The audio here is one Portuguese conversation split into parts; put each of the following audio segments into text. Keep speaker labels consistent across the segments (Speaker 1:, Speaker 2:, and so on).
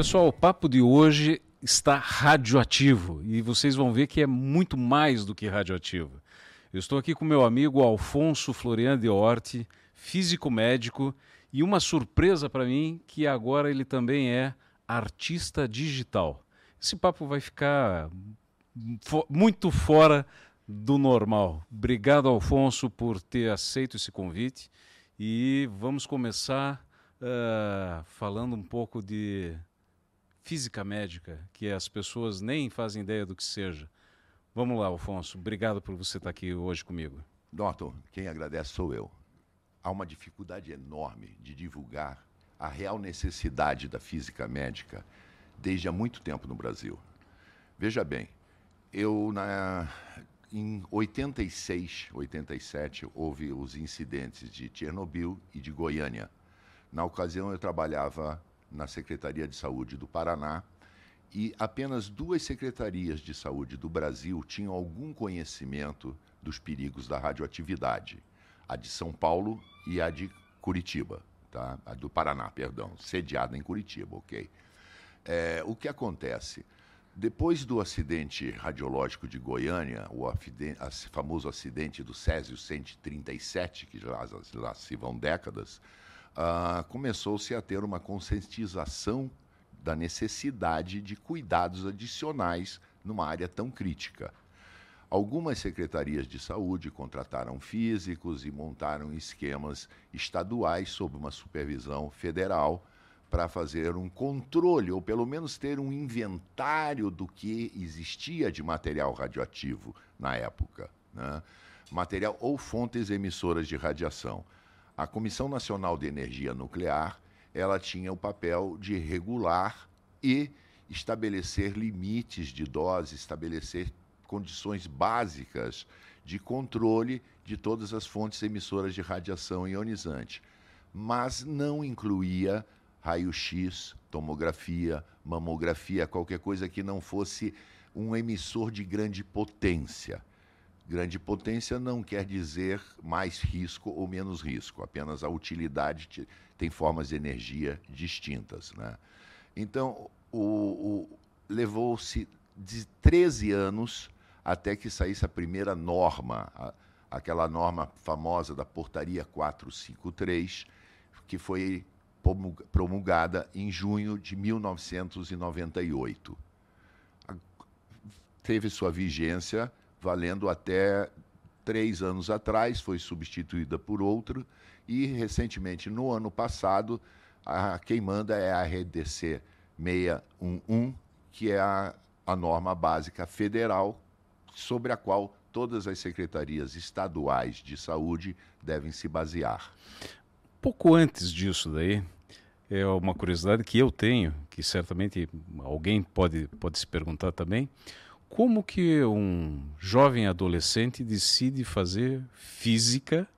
Speaker 1: Pessoal, o papo de hoje está radioativo e vocês vão ver que é muito mais do que radioativo. Eu estou aqui com meu amigo Alfonso Floriano de Horti, físico médico, e uma surpresa para mim que agora ele também é artista digital. Esse papo vai ficar fo muito fora do normal. Obrigado, Alfonso, por ter aceito esse convite e vamos começar uh, falando um pouco de física médica, que as pessoas nem fazem ideia do que seja. Vamos lá, Alfonso. Obrigado por você estar aqui hoje comigo.
Speaker 2: Norton, quem agradece sou eu. Há uma dificuldade enorme de divulgar a real necessidade da física médica desde há muito tempo no Brasil. Veja bem, eu na, em 86, 87 houve os incidentes de Chernobyl e de Goiânia. Na ocasião eu trabalhava na Secretaria de Saúde do Paraná e apenas duas secretarias de saúde do Brasil tinham algum conhecimento dos perigos da radioatividade: a de São Paulo e a de Curitiba, tá? A do Paraná, perdão, sediada em Curitiba, ok? É, o que acontece? Depois do acidente radiológico de Goiânia, o famoso acidente do Césio 137, que já, já se vão décadas, uh, começou-se a ter uma conscientização da necessidade de cuidados adicionais numa área tão crítica. Algumas secretarias de saúde contrataram físicos e montaram esquemas estaduais sob uma supervisão federal para fazer um controle, ou pelo menos ter um inventário do que existia de material radioativo na época. Né? Material ou fontes emissoras de radiação. A Comissão Nacional de Energia Nuclear ela tinha o papel de regular e estabelecer limites de dose, estabelecer condições básicas de controle de todas as fontes emissoras de radiação ionizante, mas não incluía raio-x, tomografia, mamografia, qualquer coisa que não fosse um emissor de grande potência. Grande potência não quer dizer mais risco ou menos risco, apenas a utilidade tem formas de energia distintas. Né? Então, o, o levou-se de 13 anos até que saísse a primeira norma, a, aquela norma famosa da Portaria 453, que foi promulgada em junho de 1998. Teve sua vigência valendo até três anos atrás, foi substituída por outra, e recentemente, no ano passado, a, quem manda é a RDC 611, que é a, a norma básica federal sobre a qual todas as secretarias estaduais de saúde devem se basear.
Speaker 1: Pouco antes disso daí, é uma curiosidade que eu tenho, que certamente alguém pode, pode se perguntar também, como que um jovem adolescente decide fazer física,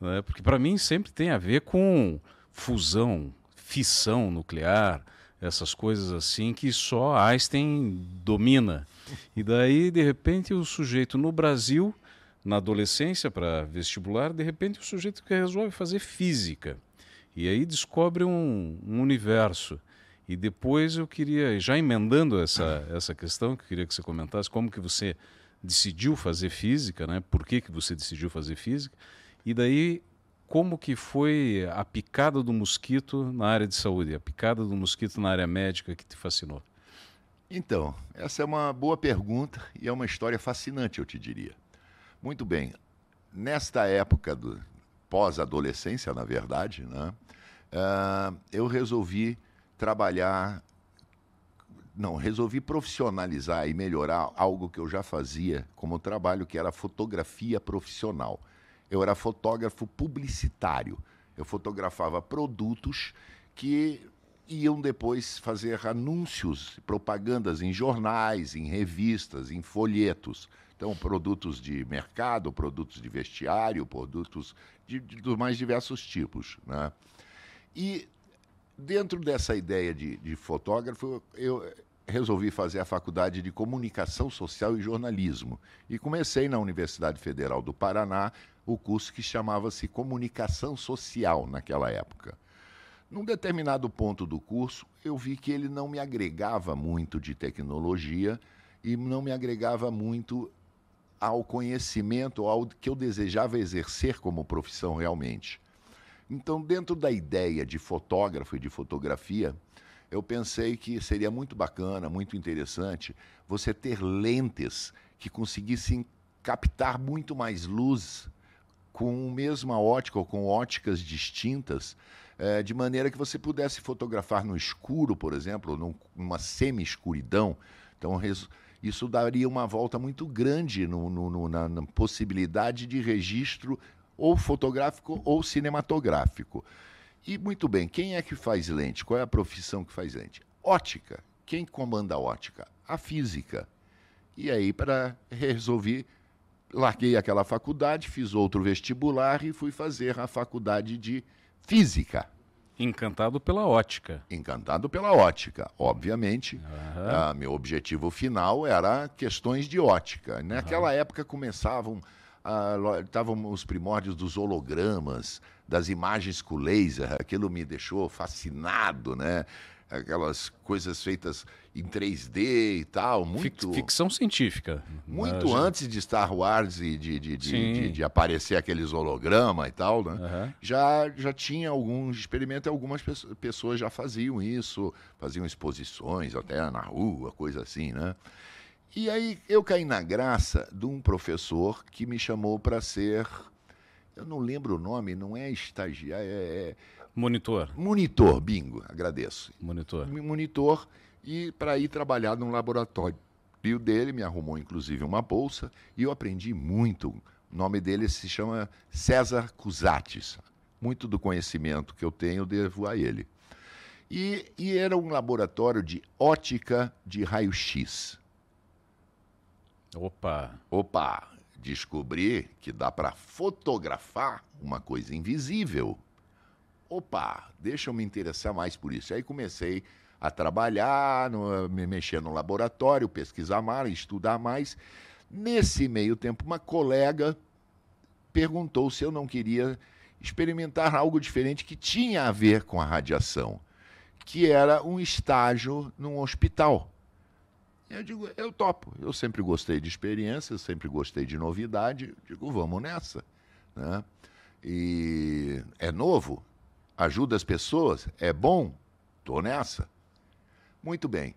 Speaker 1: né? porque para mim sempre tem a ver com fusão, fissão nuclear, essas coisas assim que só Einstein domina. E daí, de repente, o sujeito no Brasil na adolescência para vestibular, de repente o sujeito que resolve fazer física. E aí descobre um, um, universo. E depois eu queria, já emendando essa, essa questão, que eu queria que você comentasse como que você decidiu fazer física, né? por que, que você decidiu fazer física, e daí como que foi a picada do mosquito na área de saúde, a picada do mosquito na área médica que te fascinou?
Speaker 2: Então, essa é uma boa pergunta e é uma história fascinante, eu te diria. Muito bem. Nesta época do pós-adolescência, na verdade, né, uh, eu resolvi trabalhar. Não, resolvi profissionalizar e melhorar algo que eu já fazia como trabalho, que era fotografia profissional. Eu era fotógrafo publicitário. Eu fotografava produtos que iam depois fazer anúncios, propagandas em jornais, em revistas, em folhetos. Então, produtos de mercado, produtos de vestiário, produtos de, de, dos mais diversos tipos. Né? E dentro dessa ideia de, de fotógrafo, eu resolvi fazer a faculdade de Comunicação Social e Jornalismo. E comecei na Universidade Federal do Paraná o curso que chamava-se Comunicação Social naquela época. Num determinado ponto do curso, eu vi que ele não me agregava muito de tecnologia e não me agregava muito ao conhecimento, ao que eu desejava exercer como profissão realmente. Então, dentro da ideia de fotógrafo e de fotografia, eu pensei que seria muito bacana, muito interessante você ter lentes que conseguissem captar muito mais luz com a mesma ótica ou com óticas distintas, é, de maneira que você pudesse fotografar no escuro, por exemplo, num, numa semi-escuridão. Então, isso daria uma volta muito grande no, no, no, na, na possibilidade de registro ou fotográfico ou cinematográfico. E muito bem, quem é que faz lente? Qual é a profissão que faz lente? Ótica. Quem comanda a ótica? A física. E aí, para resolver, larguei aquela faculdade, fiz outro vestibular e fui fazer a faculdade de física.
Speaker 1: Encantado pela ótica.
Speaker 2: Encantado pela ótica, obviamente. Uhum. meu objetivo final era questões de ótica. Naquela uhum. época começavam, estavam os primórdios dos hologramas, das imagens com laser. Aquilo me deixou fascinado, né? aquelas coisas feitas em 3D e tal, muito...
Speaker 1: Ficção científica.
Speaker 2: Muito antes de Star Wars e de, de, de, de, de aparecer aqueles hologramas e tal, né? Uhum. Já, já tinha alguns experimentos algumas pessoas já faziam isso, faziam exposições até na rua, coisa assim, né? E aí eu caí na graça de um professor que me chamou para ser... Eu não lembro o nome, não é estagiário, é, é
Speaker 1: Monitor.
Speaker 2: Monitor, bingo, agradeço.
Speaker 1: Monitor.
Speaker 2: Monitor e para ir trabalhar num laboratório. O dele me arrumou inclusive uma bolsa e eu aprendi muito. O nome dele se chama César Cusates. Muito do conhecimento que eu tenho devo a ele. E, e era um laboratório de ótica de raio-x.
Speaker 1: Opa!
Speaker 2: Opa! Descobri que dá para fotografar uma coisa invisível opa, deixa eu me interessar mais por isso. Aí comecei a trabalhar, no, me mexer no laboratório, pesquisar mais, estudar mais. Nesse meio tempo, uma colega perguntou se eu não queria experimentar algo diferente que tinha a ver com a radiação, que era um estágio num hospital. Eu digo, eu topo. Eu sempre gostei de experiência, sempre gostei de novidade. Eu digo, vamos nessa. Né? E é novo? ajuda as pessoas, é bom, estou nessa. Muito bem.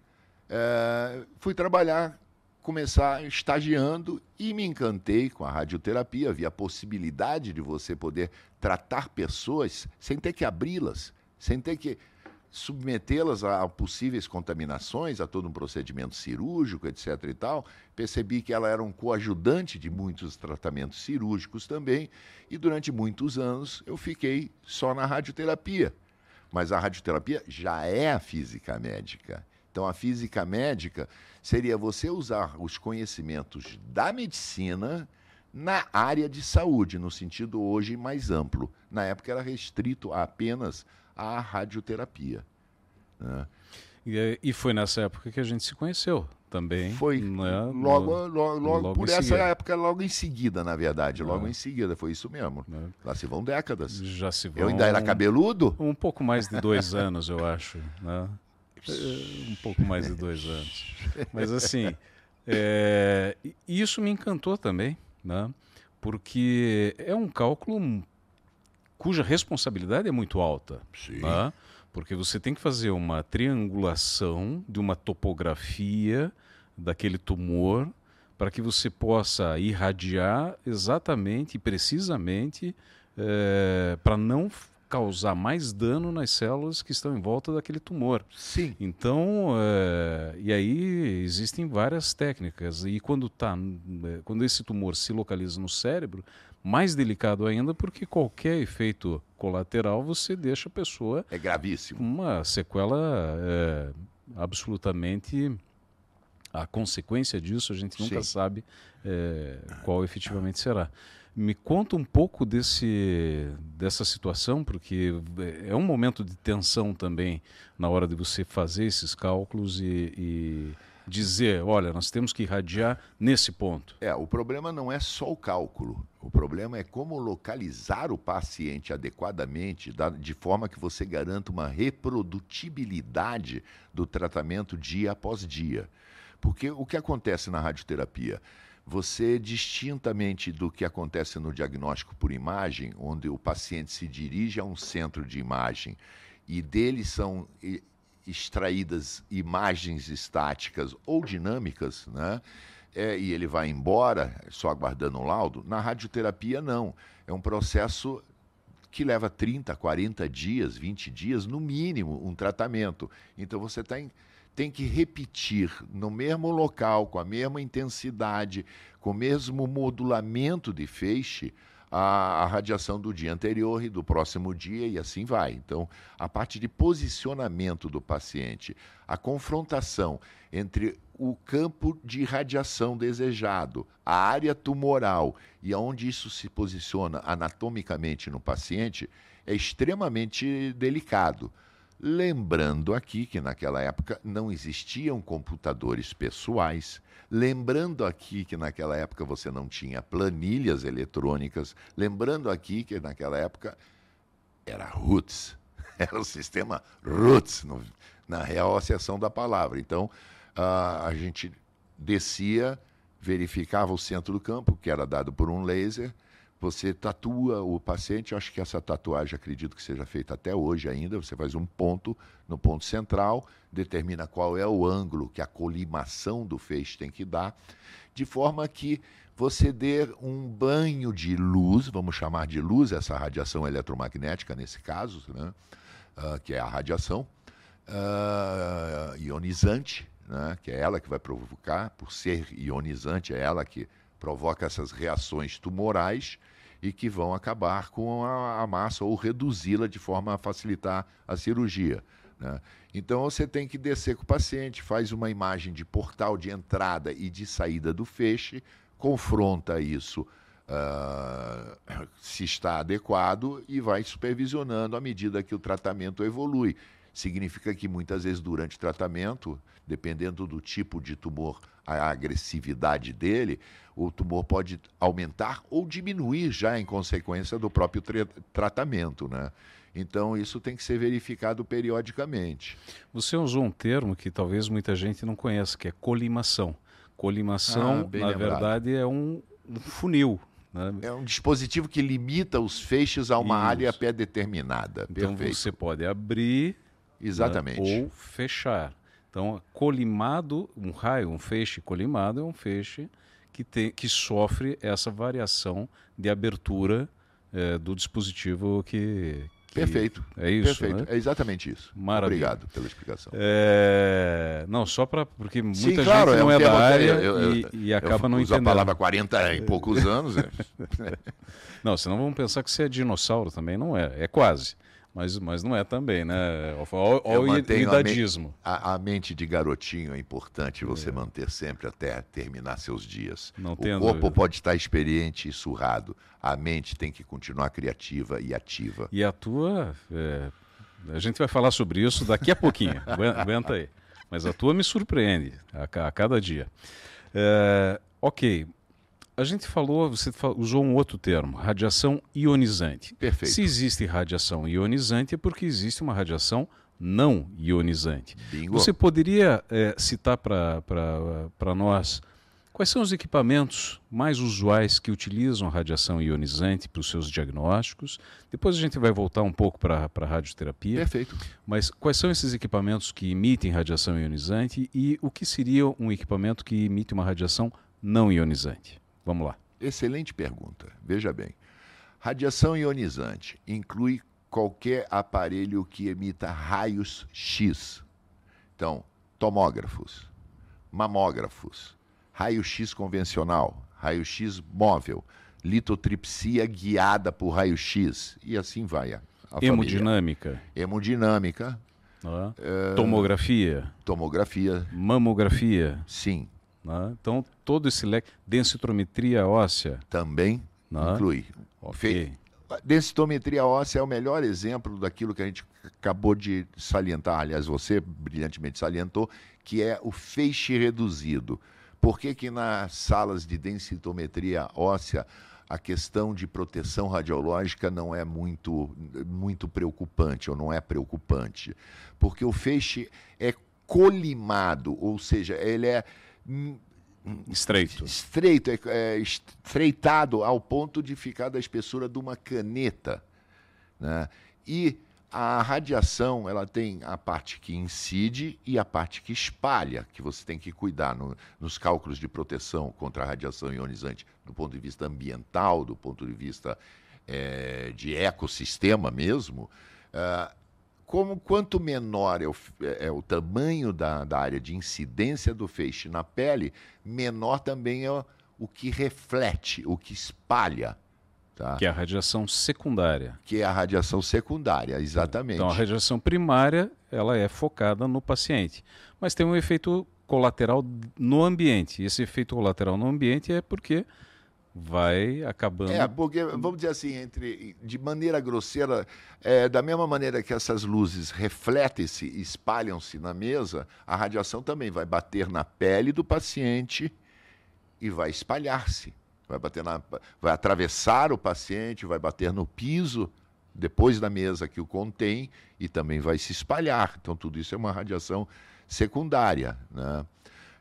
Speaker 2: É, fui trabalhar, começar estagiando e me encantei com a radioterapia. Vi a possibilidade de você poder tratar pessoas sem ter que abri-las, sem ter que submetê-las a possíveis contaminações, a todo um procedimento cirúrgico, etc. e tal. Percebi que ela era um coadjudante de muitos tratamentos cirúrgicos também, e durante muitos anos eu fiquei só na radioterapia. Mas a radioterapia já é a física médica. Então, a física médica seria você usar os conhecimentos da medicina na área de saúde, no sentido hoje mais amplo. Na época era restrito a apenas à radioterapia. Né?
Speaker 1: E, e, foi nessa época que a gente se conheceu também.
Speaker 2: Foi né? logo, no, logo, logo, por essa seguida. época, logo em seguida, na verdade. Logo é. em seguida, foi isso mesmo. É. Lá se vão décadas.
Speaker 1: Já se vão.
Speaker 2: Eu ainda era cabeludo?
Speaker 1: Um, um pouco mais de dois anos, eu acho. Né? Um pouco mais de dois anos. Mas assim, é, isso me encantou também, né? porque é um cálculo cuja responsabilidade é muito alta. Sim. Né? Porque você tem que fazer uma triangulação de uma topografia daquele tumor para que você possa irradiar exatamente e precisamente é, para não causar mais dano nas células que estão em volta daquele tumor.
Speaker 2: Sim.
Speaker 1: Então, é, e aí existem várias técnicas. E quando, tá, é, quando esse tumor se localiza no cérebro, mais delicado ainda, porque qualquer efeito colateral você deixa a pessoa.
Speaker 2: É gravíssimo.
Speaker 1: Uma sequela é, absolutamente. A consequência disso a gente nunca Sim. sabe é, qual efetivamente será. Me conta um pouco desse, dessa situação, porque é um momento de tensão também na hora de você fazer esses cálculos e, e dizer, olha, nós temos que irradiar nesse ponto?
Speaker 2: É, o problema não é só o cálculo. O problema é como localizar o paciente adequadamente, de forma que você garanta uma reprodutibilidade do tratamento dia após dia. Porque o que acontece na radioterapia? Você, distintamente do que acontece no diagnóstico por imagem, onde o paciente se dirige a um centro de imagem e dele são extraídas imagens estáticas ou dinâmicas, né? É, e ele vai embora só aguardando um laudo. Na radioterapia, não. É um processo que leva 30, 40 dias, 20 dias, no mínimo, um tratamento. Então você tem, tem que repetir no mesmo local, com a mesma intensidade, com o mesmo modulamento de feixe, a, a, radiação do dia anterior e do próximo dia e assim vai. Então, a parte de posicionamento do paciente, a confrontação entre o campo de radiação desejado, a área tumoral e aonde isso se posiciona anatomicamente no paciente é extremamente delicado. Lembrando aqui que naquela época não existiam computadores pessoais. Lembrando aqui que naquela época você não tinha planilhas eletrônicas. Lembrando aqui que naquela época era roots. Era o sistema roots, no, na real acessão da palavra. Então, a gente descia, verificava o centro do campo, que era dado por um laser, você tatua o paciente, acho que essa tatuagem acredito que seja feita até hoje ainda. Você faz um ponto no ponto central, determina qual é o ângulo que a colimação do feixe tem que dar, de forma que você dê um banho de luz, vamos chamar de luz essa radiação eletromagnética nesse caso, né? Uh, que é a radiação uh, ionizante, né? que é ela que vai provocar, por ser ionizante, é ela que provoca essas reações tumorais e que vão acabar com a, a massa ou reduzi-la de forma a facilitar a cirurgia. Né? Então você tem que descer com o paciente, faz uma imagem de portal de entrada e de saída do feixe, confronta isso uh, se está adequado e vai supervisionando à medida que o tratamento evolui. Significa que muitas vezes durante o tratamento, dependendo do tipo de tumor, a agressividade dele, o tumor pode aumentar ou diminuir já em consequência do próprio tra tratamento, né? Então, isso tem que ser verificado periodicamente.
Speaker 1: Você usou um termo que talvez muita gente não conheça, que é colimação. Colimação, ah, na lembrado. verdade, é um, um funil.
Speaker 2: Né? É um dispositivo que limita os feixes a uma isso. área pré-determinada.
Speaker 1: Então, Perfeito. você pode abrir
Speaker 2: Exatamente.
Speaker 1: Né, ou fechar. Então, colimado, um raio, um feixe colimado é um feixe que, que sofre essa variação de abertura é, do dispositivo que, que,
Speaker 2: Perfeito.
Speaker 1: É isso.
Speaker 2: Perfeito.
Speaker 1: Né?
Speaker 2: É exatamente isso.
Speaker 1: Maravilha.
Speaker 2: Obrigado pela explicação.
Speaker 1: É... Não, só para. Porque muita Sim, claro, gente não é, um é da área eu, eu, e, e, acaba não entendendo.
Speaker 2: a palavra 40 e poucos anos. É.
Speaker 1: não, senão vamos pensar que você é dinossauro também. Não é. É quase. Mas, mas não é também, né? Olha o idadismo.
Speaker 2: A, a, mente de garotinho é importante você é. manter sempre até terminar seus dias.
Speaker 1: Não
Speaker 2: o corpo dúvida. pode estar experiente e surrado. A mente tem que continuar criativa e ativa.
Speaker 1: E a tua. É, a gente vai falar sobre isso daqui a pouquinho. Aguenta aí. Mas a tua me surpreende a, a cada dia. É, ok, a gente falou, você usou um outro termo, radiação ionizante.
Speaker 2: Perfeito.
Speaker 1: Se existe radiação ionizante é porque existe uma radiação não ionizante.
Speaker 2: Bingo.
Speaker 1: Você poderia é, citar para nós quais são os equipamentos mais usuais que utilizam radiação ionizante para os seus diagnósticos? Depois a gente vai voltar um pouco para a radioterapia.
Speaker 2: Perfeito.
Speaker 1: Mas quais são esses equipamentos que emitem radiação ionizante e o que seria um equipamento que emite uma radiação não ionizante? Vamos lá.
Speaker 2: Excelente pergunta. Veja bem. Radiação ionizante inclui qualquer aparelho que emita raios X. Então, tomógrafos, mamógrafos, raio-x convencional, raio-x móvel, litotripsia guiada por raio-x e assim vai. A,
Speaker 1: a Hemodinâmica.
Speaker 2: Família. Hemodinâmica.
Speaker 1: Ah. Tomografia.
Speaker 2: Tomografia.
Speaker 1: Mamografia.
Speaker 2: Sim.
Speaker 1: Né? Então, todo esse leque, densitometria óssea.
Speaker 2: Também né? inclui.
Speaker 1: Okay.
Speaker 2: densitometria óssea é o melhor exemplo daquilo que a gente acabou de salientar, aliás, você brilhantemente salientou, que é o feixe reduzido. Por que, que nas salas de densitometria óssea a questão de proteção radiológica não é muito, muito preocupante ou não é preocupante? Porque o feixe é colimado, ou seja, ele é
Speaker 1: Estreito.
Speaker 2: Estreito, é, é, estreitado ao ponto de ficar da espessura de uma caneta. Né? E a radiação, ela tem a parte que incide e a parte que espalha, que você tem que cuidar no, nos cálculos de proteção contra a radiação ionizante, do ponto de vista ambiental, do ponto de vista é, de ecossistema mesmo. Uh, como quanto menor é o, é, é o tamanho da, da, área de incidência do feixe na pele, menor também é o que reflete, o que espalha. Tá?
Speaker 1: Que é a radiação secundária.
Speaker 2: Que é a radiação secundária, exatamente.
Speaker 1: Então a radiação primária ela é focada no paciente, mas tem um efeito colateral no ambiente. E esse efeito colateral no ambiente é porque vai acabando.
Speaker 2: É, porque, vamos dizer assim, entre, de maneira grosseira, é, da mesma maneira que essas luzes refletem-se, espalham-se na mesa, a radiação também vai bater na pele do paciente e vai espalhar-se. Vai, bater na, vai atravessar o paciente, vai bater no piso depois da mesa que o contém e também vai se espalhar. Então, tudo isso é uma radiação secundária. Né?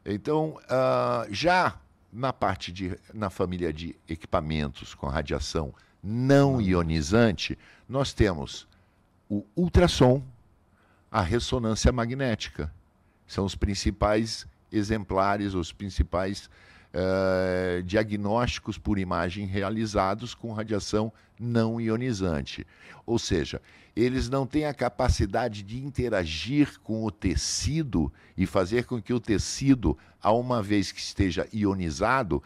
Speaker 2: Então, uh, já na parte de, na família de equipamentos com radiação não ionizante, nós temos o ultrassom, a ressonância magnética. São os principais exemplares, os principais uh, diagnósticos por imagem realizados com radiação não ionizante. Ou seja, eles não têm a capacidade de interagir com o tecido e fazer com que o tecido, a uma vez que esteja ionizado,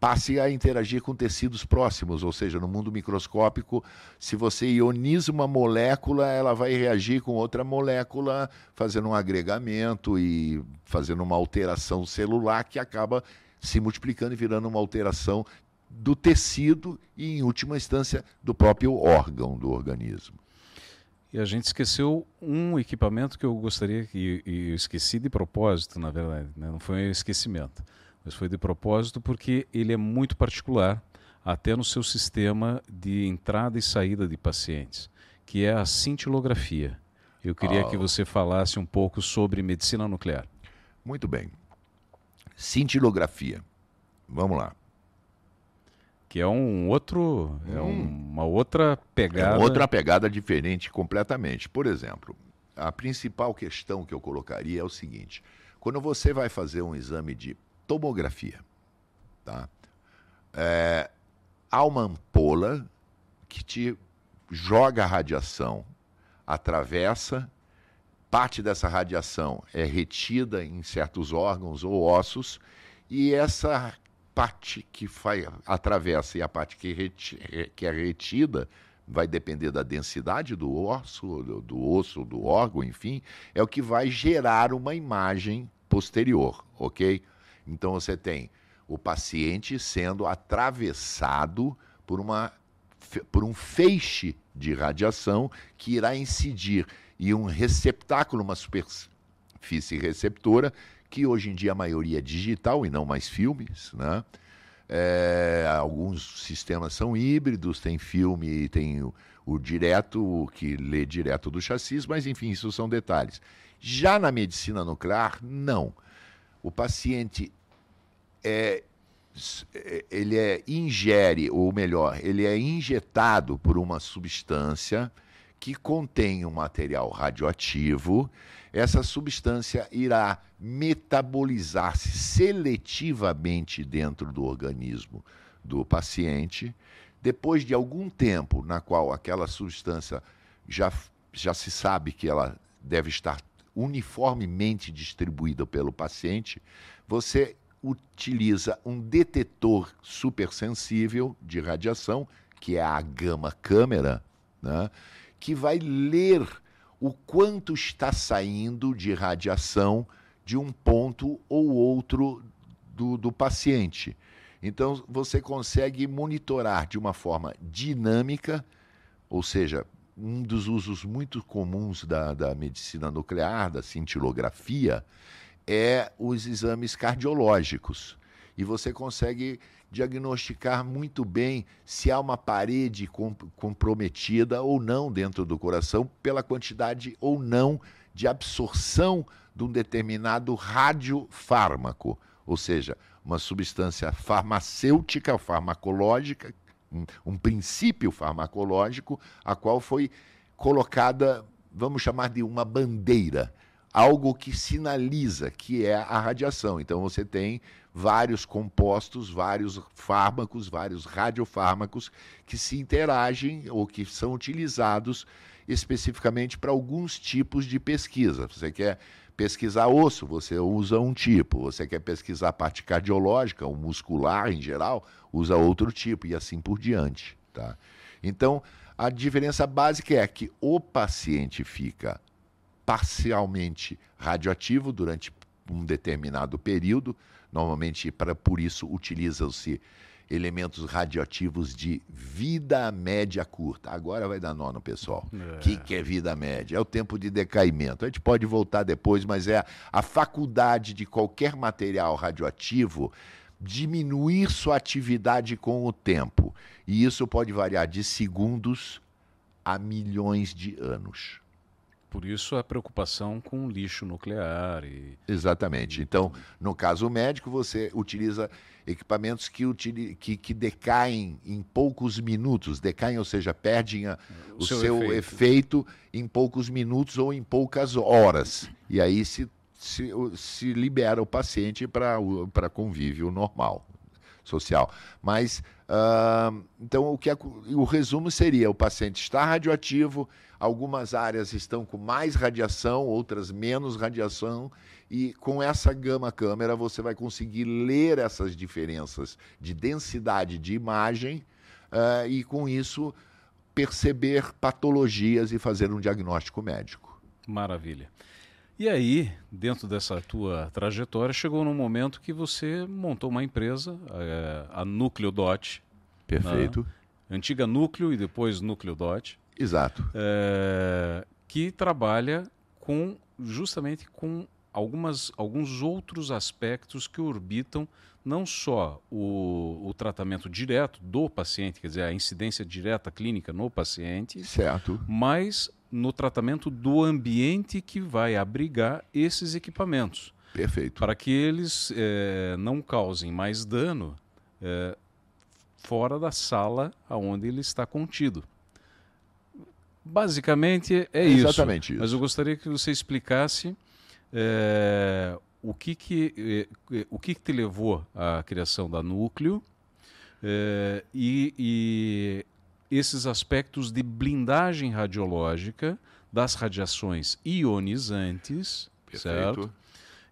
Speaker 2: passe a interagir com tecidos próximos, ou seja, no mundo microscópico, se você ioniza uma molécula, ela vai reagir com outra molécula, fazendo um agregamento e fazendo uma alteração celular que acaba se multiplicando e virando uma alteração do tecido e, em última instância, do próprio órgão do organismo.
Speaker 1: E a gente esqueceu um equipamento que eu gostaria que e eu esqueci de propósito, na verdade, né? não foi um esquecimento, mas foi de propósito porque ele é muito particular, até no seu sistema de entrada e saída de pacientes, que é a cintilografia. Eu queria oh. que você falasse um pouco sobre medicina nuclear.
Speaker 2: Muito bem. Cintilografia. Vamos lá.
Speaker 1: Que é um outro, é hum. uma outra pegada. É
Speaker 2: outra pegada diferente completamente. Por exemplo, a principal questão que eu colocaria é o seguinte: quando você vai fazer um exame de tomografia, tá? É, há uma ampola que te joga a radiação, atravessa parte dessa radiação é retida em certos órgãos ou ossos, e essa parte que faz, atravessa e a parte que, reti, que é retida vai depender da densidade do osso, do, do osso, do órgão, enfim, é o que vai gerar uma imagem posterior, ok? Então você tem o paciente sendo atravessado por, uma, por um feixe de radiação que irá incidir e um receptáculo, uma superfície receptora, que hoje em dia a maioria é digital e não mais filmes, né? É, alguns sistemas são híbridos, tem filme tem o, o direto, que lê direto do chassis, mas enfim, isso são detalhes. Já na medicina nuclear, não. O paciente é, ele é ingere, ou melhor, ele é injetado por uma substância que contém um material radioativo, essa substância irá metabolizar-se seletivamente dentro do organismo do paciente. Depois de algum tempo na qual aquela substância já, já se sabe que ela deve estar uniformemente distribuída pelo paciente, você utiliza um detetor supersensível de radiação, que é a gama câmera, né? Que vai ler o quanto está saindo de radiação de um ponto ou outro do, do paciente. Então, você consegue monitorar de uma forma dinâmica ou seja, um dos usos muito comuns da, da medicina nuclear, da cintilografia, é os exames cardiológicos. E você consegue diagnosticar muito bem se há uma parede comprometida ou não dentro do coração, pela quantidade ou não de absorção de um determinado radiofármaco, ou seja, uma substância farmacêutica, farmacológica, um, princípio farmacológico, a qual foi colocada, vamos chamar de uma bandeira, algo que sinaliza que é a radiação. Então você tem vários compostos, vários fármacos, vários radiofármacos que se interagem ou que são utilizados especificamente para alguns tipos de pesquisa. Você quer pesquisar osso, você usa um tipo. Você quer pesquisar a parte cardiológica, ou muscular em geral, usa outro tipo e assim por diante. Tá? Então, a diferença básica é que o paciente fica parcialmente radioativo durante um determinado período, normalmente para por isso utilizam-se elementos radioativos de vida média curta. Agora vai dar nó no pessoal. O é. que, que é vida média? É o tempo de decaimento. A gente pode voltar depois, mas é a faculdade de qualquer material radioativo diminuir sua atividade com o tempo. E isso pode variar de segundos a milhões de anos.
Speaker 1: Por isso a preocupação com lixo nuclear. E...
Speaker 2: Exatamente. Então, no caso médico, você utiliza equipamentos que, que, que decaem em poucos minutos, decaem, ou seja, perdem a, o, o, seu, seu efeito. efeito. em poucos minutos ou em poucas horas. E aí se, se, se libera o paciente para convívio normal, social. Mas, então, o, que é, o resumo seria: o paciente está radioativo, algumas áreas estão com mais radiação, outras menos radiação e com essa gama câmera você vai conseguir ler essas diferenças de densidade de imagem uh, e com isso perceber patologias e fazer um diagnóstico médico.
Speaker 1: Maravilha. E aí, dentro dessa tua trajetória, chegou num momento que você montou uma empresa, a, a Núcleo Dot.
Speaker 2: Perfeito.
Speaker 1: Né? Antiga Núcleo e depois Núcleo Dot.
Speaker 2: Exato.
Speaker 1: É, que trabalha com justamente com algumas, alguns outros aspectos que orbitam não só o, o tratamento direto do paciente, quer dizer, a incidência direta clínica no paciente,
Speaker 2: certo.
Speaker 1: mas no tratamento do ambiente que vai abrigar esses equipamentos.
Speaker 2: Perfeito.
Speaker 1: Para que eles é, não causem mais dano é, fora da sala onde ele está contido. Basicamente é, isso.
Speaker 2: Exatamente isso.
Speaker 1: Mas eu gostaria que você explicasse é, o que que, é, o que que te levou à criação da Núcleo é, e, e, esses aspectos de blindagem radiológica das radiações ionizantes, Perfeito. certo?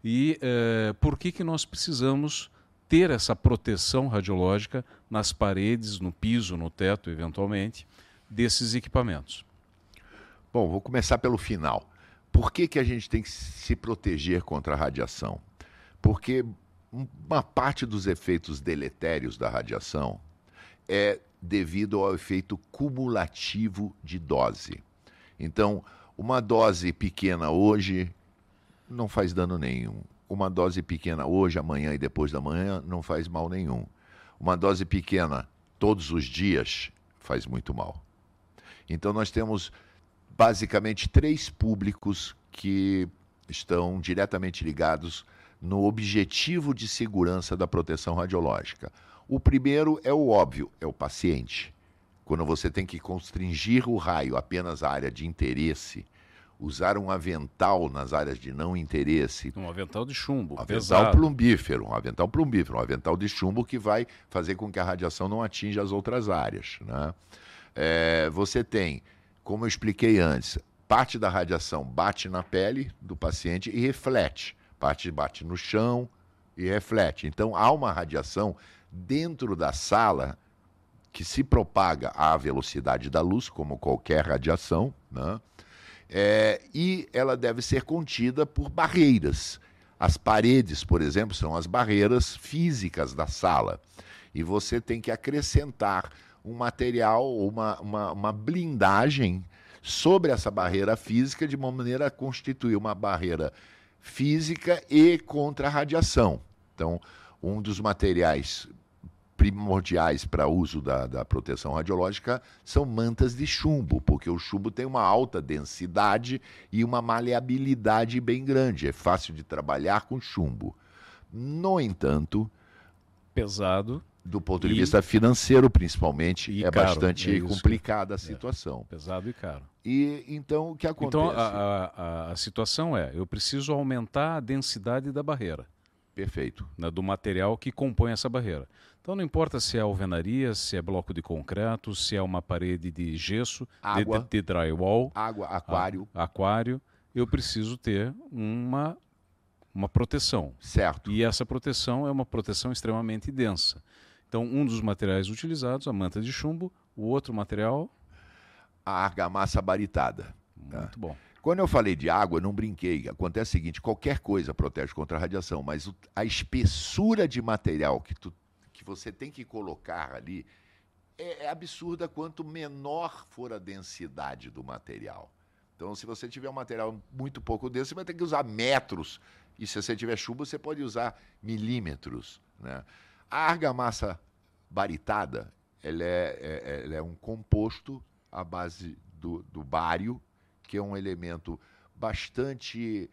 Speaker 1: E é, por que que nós precisamos ter essa proteção radiológica nas paredes, no piso, no teto, eventualmente, desses equipamentos?
Speaker 2: Bom, vou começar pelo final. Por que, que a gente tem que se proteger contra a radiação? Porque uma parte dos efeitos deletérios da radiação é devido ao efeito cumulativo de dose. Então, uma dose pequena hoje não faz dano nenhum. Uma dose pequena hoje, amanhã e depois da manhã não faz mal nenhum. Uma dose pequena todos os dias faz muito mal. Então, nós temos basicamente três públicos que estão diretamente ligados no objetivo de segurança da proteção radiológica. O primeiro é o óbvio, é o paciente. Quando você tem que constringir o raio apenas à área de interesse, usar um avental nas áreas de não interesse.
Speaker 1: Um avental de chumbo.
Speaker 2: Um avental pesado. plumbífero, um avental plumbífero, um avental de chumbo que vai fazer com que a radiação não atinja as outras áreas. Né? É, você tem como eu expliquei antes, parte da radiação bate na pele do paciente e reflete. Parte bate no chão e reflete. Então há uma radiação dentro da sala que se propaga à velocidade da luz, como qualquer radiação, né? É, e ela deve ser contida por barreiras. As paredes, por exemplo, são as barreiras físicas da sala. E você tem que acrescentar um material, uma, uma, uma blindagem sobre essa barreira física, de uma maneira a constituir uma barreira física e contra a radiação. Então, um dos materiais primordiais para uso da, da proteção radiológica são mantas de chumbo, porque o chumbo tem uma alta densidade e uma maleabilidade bem grande. É fácil de trabalhar com chumbo. No entanto,
Speaker 1: pesado.
Speaker 2: Do ponto de e... vista financeiro, principalmente, é caro, bastante é complicada a é. situação.
Speaker 1: É, pesado e caro.
Speaker 2: E então o que acontece?
Speaker 1: Então a, a, a situação é: eu preciso aumentar a densidade da barreira.
Speaker 2: Perfeito.
Speaker 1: Né, do material que compõe essa barreira. Então não importa se é alvenaria, se é bloco de concreto, se é uma parede de gesso,
Speaker 2: água,
Speaker 1: de, de, drywall,
Speaker 2: água, aquário.
Speaker 1: A, aquário, eu preciso ter uma uma proteção.
Speaker 2: Certo.
Speaker 1: E essa proteção é uma proteção extremamente densa. Então, um dos materiais utilizados, a manta de chumbo, o outro material.
Speaker 2: A argamassa baritada.
Speaker 1: Tá? Muito bom.
Speaker 2: Quando eu falei de água, não brinquei. Acontece o seguinte: qualquer coisa protege contra a radiação, mas a espessura de material que, tu, que você tem que colocar ali é, é absurda quanto menor for a densidade do material. Então, se você tiver um material muito pouco denso, você vai ter que usar metros e se você tiver chumbo, você pode usar milímetros. Né? A argamassa baritada, ela é, é, ela é um composto à base do, do bário, que é um elemento bastante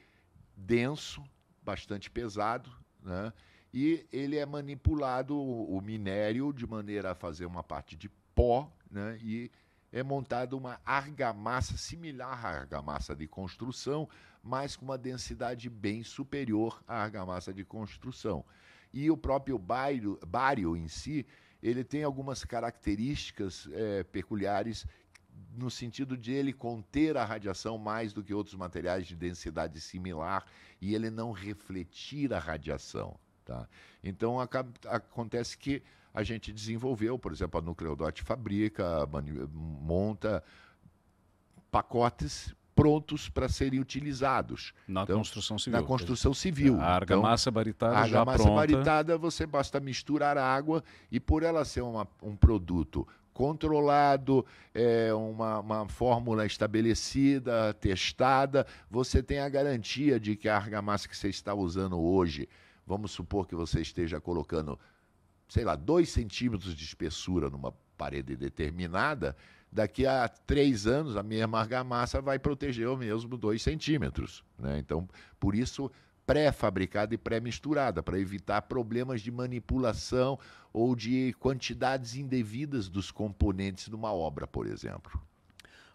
Speaker 2: denso, bastante pesado, né? E ele é manipulado, o, minério, de maneira a fazer uma parte de pó, né? e é montada uma argamassa similar à argamassa de construção, mas com uma densidade bem superior à argamassa de construção. E o próprio bário, bário em si, ele tem algumas características é, peculiares no sentido de ele conter a radiação mais do que outros materiais de densidade similar e ele não refletir a radiação. Tá? Então acontece que a gente desenvolveu, por exemplo, a Nucleodot fabrica, monta pacotes prontos para serem utilizados.
Speaker 1: Na então, construção civil.
Speaker 2: Na construção civil.
Speaker 1: A argamassa então, baritada
Speaker 2: a argamassa
Speaker 1: já pronta.
Speaker 2: baritada, você basta misturar a água e por ela ser uma, um produto controlado, é, uma, uma fórmula estabelecida, testada, você tem a garantia de que a argamassa que você está usando hoje, vamos supor que você esteja colocando, sei lá, dois centímetros de espessura numa parede determinada, daqui a três anos a mesma argamassa vai proteger o mesmo dois centímetros. Né? Então, por isso, pré-fabricada e pré-misturada, para evitar problemas de manipulação ou de quantidades indevidas dos componentes de uma obra, por exemplo.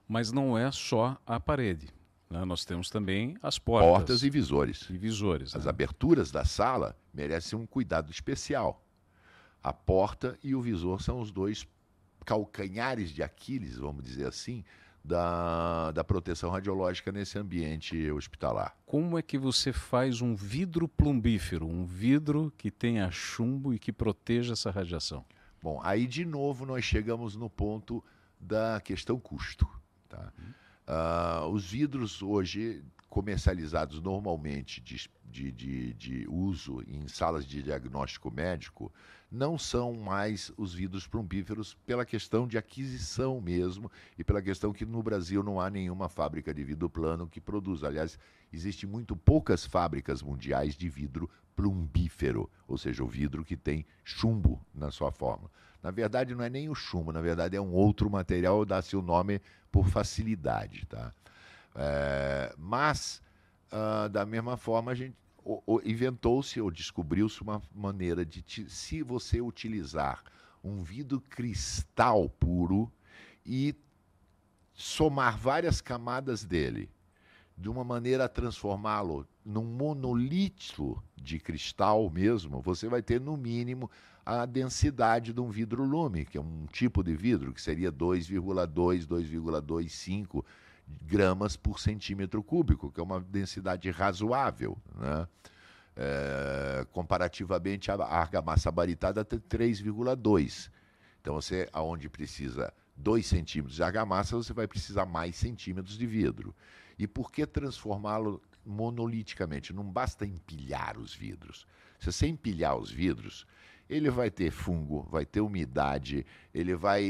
Speaker 1: Mas não é só a parede. Né? Nós temos também as portas.
Speaker 2: Portas e visores.
Speaker 1: E visores.
Speaker 2: As
Speaker 1: né?
Speaker 2: aberturas da sala merecem um cuidado especial. A porta e o visor são os dois calcanhares de Aquiles, vamos dizer assim, da, da proteção radiológica nesse ambiente hospitalar.
Speaker 1: Como é que você faz um vidro plumbífero, um vidro que tenha chumbo e que proteja essa radiação?
Speaker 2: Bom, aí de novo nós chegamos no ponto da questão custo. Tá? Uh, os vidros hoje comercializados normalmente de, de, de, de, uso em salas de diagnóstico médico não são mais os vidros plumbíferos pela questão de aquisição mesmo e pela questão que no Brasil não há nenhuma fábrica de vidro plano que produza. Aliás, existem muito poucas fábricas mundiais de vidro plumbífero, ou seja, o vidro que tem chumbo na sua forma. Na verdade, não é nem o chumbo, na verdade é um outro material, dá-se o nome por facilidade. Tá? É, mas, uh, da mesma forma, a gente inventou-se ou descobriu-se uma maneira de, se você utilizar um vidro cristal puro e somar várias camadas dele, de uma maneira a transformá-lo num monolito de cristal mesmo, você vai ter no mínimo a densidade de um vidro lume, que é um tipo de vidro que seria 2,2, 2,25 gramas por centímetro cúbico, que é uma densidade razoável. Né? É, comparativamente, a argamassa baritada tem 3,2. Então, você, aonde precisa 2 centímetros de argamassa, você vai precisar mais centímetros de vidro. E por que transformá-lo monoliticamente? Não basta empilhar os vidros. Se você empilhar os vidros, ele vai ter fungo, vai ter umidade, ele vai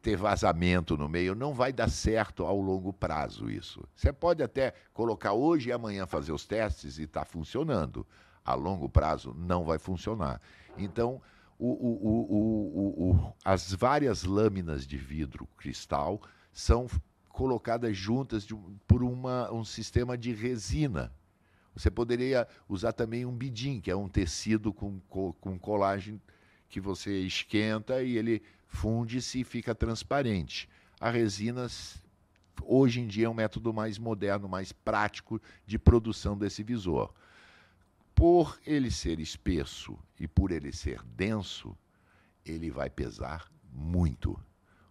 Speaker 2: ter vazamento no meio. Não vai dar certo ao longo prazo isso. Você pode até colocar hoje e amanhã fazer os testes e está funcionando. A longo prazo não vai funcionar. Então, o, o, o, as várias lâminas de vidro cristal são colocadas juntas de, por uma, um sistema de resina. Você poderia usar também um bidim, que é um tecido com, com colagem que você esquenta e ele funde-se e fica transparente. A resina, hoje em dia, é um método mais moderno, mais prático de produção desse visor. Por ele ser espesso e por ele ser denso, ele vai pesar muito.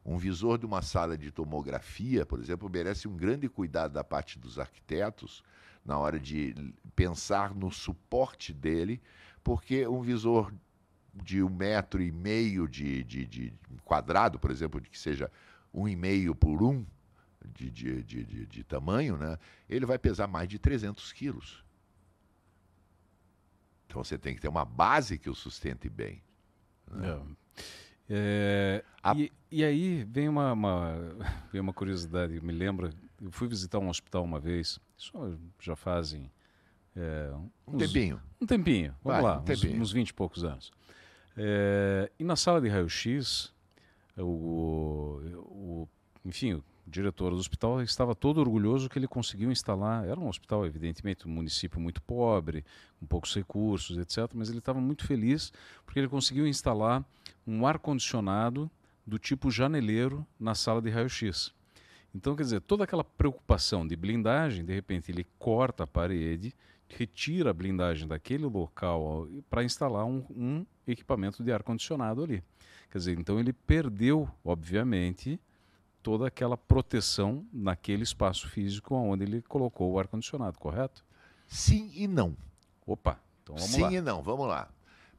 Speaker 2: Um visor de uma sala de tomografia, por exemplo, merece um grande cuidado da parte dos arquitetos na hora de pensar no suporte dele, porque um visor de um metro e meio de, de, de quadrado, por exemplo, que seja um e meio por um de, de, de, de, tamanho, né, ele vai pesar mais de 300 quilos. Então você tem que ter uma base que o sustente bem. Né?
Speaker 1: É. É, a... e, e, aí vem uma, uma, vem uma curiosidade, me lembra, eu fui visitar um hospital uma vez, isso já fazem...
Speaker 2: É, uns, um tempinho.
Speaker 1: Um tempinho, vamos Vai, lá, um tempinho. uns, uns 20 e poucos anos. É, e na sala de raio-x, o, o, enfim, o diretor do hospital estava todo orgulhoso que ele conseguiu instalar. Era um hospital, evidentemente, um município muito pobre, com poucos recursos, etc. Mas ele estava muito feliz porque ele conseguiu instalar um ar-condicionado do tipo janeleiro na sala de raio-x. Então, quer dizer, toda aquela preocupação de blindagem, de repente ele corta a parede, retira a blindagem daquele local para instalar um, um equipamento de ar-condicionado ali. Quer dizer, então ele perdeu, obviamente, toda aquela proteção naquele espaço físico onde ele colocou o ar-condicionado, correto?
Speaker 2: Sim e não.
Speaker 1: Opa, então vamos
Speaker 2: Sim
Speaker 1: lá.
Speaker 2: Sim e não, vamos lá.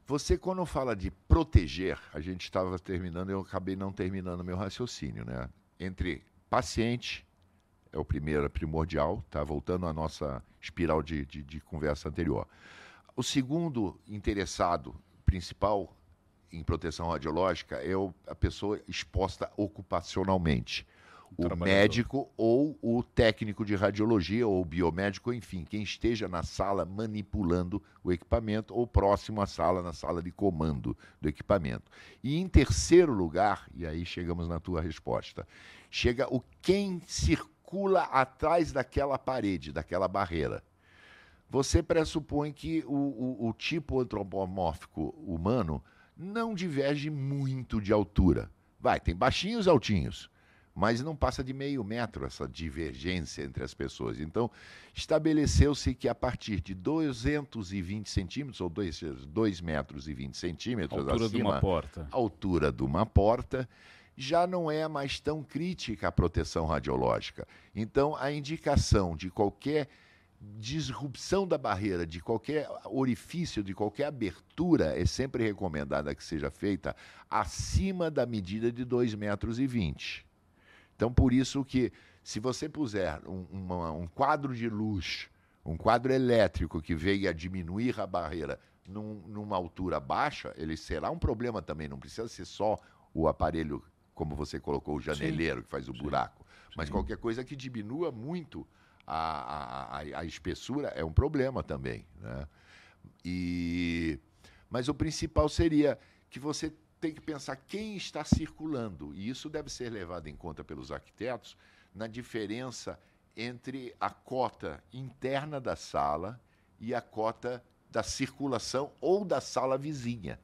Speaker 2: Você, quando fala de proteger, a gente estava terminando, eu acabei não terminando meu raciocínio, né? Entre paciente, é o primeiro, é primordial, tá? Voltando à nossa espiral de, de, de conversa anterior. O segundo interessado principal em proteção radiológica é a pessoa exposta ocupacionalmente o médico ou o técnico de radiologia ou o biomédico, enfim, quem esteja na sala manipulando o equipamento ou próximo à sala, na sala de comando do equipamento. E em terceiro lugar, e aí chegamos na tua resposta, chega o quem circula atrás daquela parede, daquela barreira. Você pressupõe que o, o, o tipo antropomórfico humano não diverge muito de altura. Vai, tem baixinhos e altinhos mas não passa de meio metro essa divergência entre as pessoas. Então, estabeleceu-se que a partir de 220 centímetros, ou 2, metros e 20 centímetros
Speaker 1: altura
Speaker 2: acima,
Speaker 1: de uma porta.
Speaker 2: altura de uma porta, já não é mais tão crítica a proteção radiológica. Então, a indicação de qualquer disrupção da barreira, de qualquer orifício, de qualquer abertura, é sempre recomendada que seja feita acima da medida de 2,20 metros. E 20. Então, por isso que, se você puser um, uma, um quadro de luz, um quadro elétrico que venha diminuir a barreira num, numa altura baixa, ele será um problema também. Não precisa ser só o aparelho, como você colocou, o janeleiro, Sim. que faz o Sim. buraco. Mas Sim. qualquer coisa que diminua muito a, a, a, espessura é um problema também. Né? E... Mas o principal seria que você tem que pensar quem está circulando. E isso deve ser levado em conta pelos arquitetos na diferença entre a cota interna da sala e a cota da circulação ou da sala vizinha.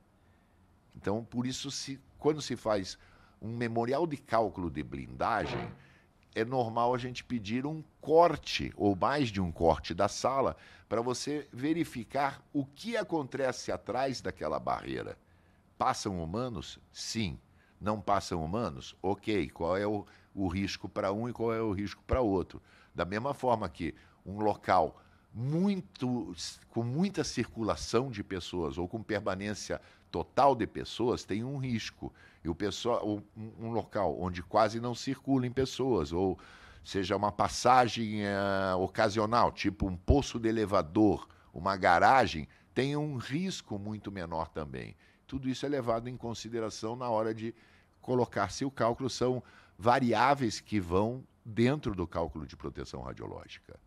Speaker 2: Então, por isso, se, quando se faz um memorial de cálculo de blindagem, é normal a gente pedir um corte, ou mais de um corte da sala, para você verificar o que acontece atrás daquela barreira. Passam humanos? Sim. Não passam humanos? Ok. Qual é o, o risco para um e qual é o risco para outro? Da mesma forma que um local muito com muita circulação de pessoas ou com permanência total de pessoas tem um risco. E o pessoal, um, um local onde quase não circulam pessoas, ou seja, uma passagem uh, ocasional, tipo um poço de elevador, uma garagem, tem um risco muito menor também. Tudo isso é levado em consideração na hora de colocar se o cálculo são variáveis que vão dentro do cálculo de proteção radiológica.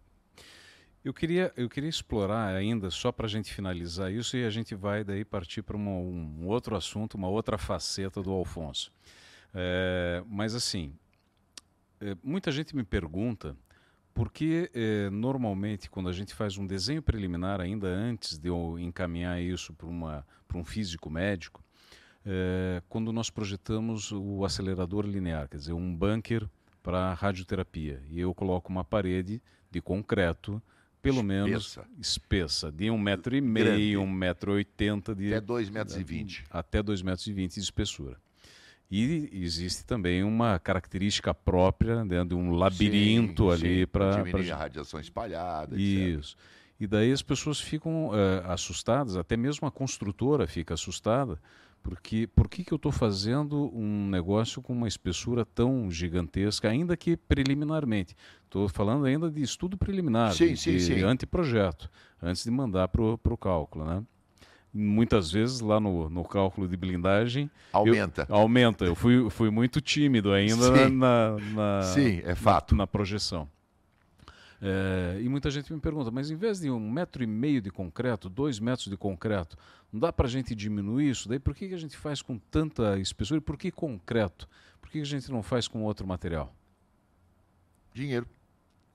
Speaker 1: Eu queria, eu queria explorar ainda, só para a gente finalizar isso, e a gente vai daí partir para um, um, outro assunto, uma outra faceta do Alfonso. É, mas assim, é, muita gente me pergunta por que é, normalmente quando a gente faz um desenho preliminar, ainda antes de eu encaminhar isso para um físico médico, é, quando nós projetamos o acelerador linear, quer dizer, um bunker para radioterapia, e eu coloco uma parede de concreto pelo espessa. menos espessa, de um metro e meio, um metro e oitenta de
Speaker 2: até dois metros e vinte,
Speaker 1: até dois metros e vinte de espessura. E existe também uma característica própria né, de um labirinto sim, ali para
Speaker 2: diminuir pra... a radiação espalhada.
Speaker 1: Isso. Etc. E daí as pessoas ficam uh, assustadas, até mesmo a construtora fica assustada, porque por que, que eu estou fazendo um negócio com uma espessura tão gigantesca, ainda que preliminarmente? Estou falando ainda de estudo preliminar,
Speaker 2: sim,
Speaker 1: de,
Speaker 2: sim, de sim.
Speaker 1: anteprojeto, antes de mandar para o cálculo. Né? Muitas vezes lá no, no cálculo de blindagem.
Speaker 2: Aumenta.
Speaker 1: Eu, aumenta. Eu fui, fui muito tímido ainda na, na,
Speaker 2: Sim, é fato.
Speaker 1: na, na projeção. É, e muita gente me pergunta, mas em vez de um metro e meio de concreto, dois metros de concreto, não dá para a gente diminuir isso? Daí por que, que a gente faz com tanta espessura? E por que concreto? Por que, que a gente não faz com outro material?
Speaker 2: Dinheiro,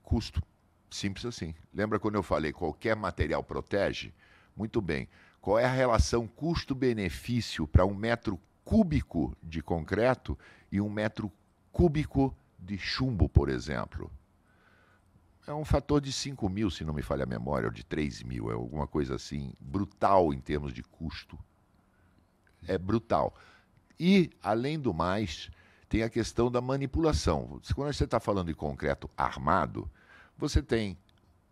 Speaker 2: custo, simples assim. Lembra quando eu falei qualquer material protege? Muito bem. Qual é a relação custo-benefício para um metro cúbico de concreto e um metro cúbico de chumbo, por exemplo? é um fator de 5 mil, se não me falha a memória, ou de 3 mil, é alguma coisa assim, brutal em termos de custo. É brutal. E, além do mais, tem a questão da manipulação. Quando você está falando de concreto armado, você tem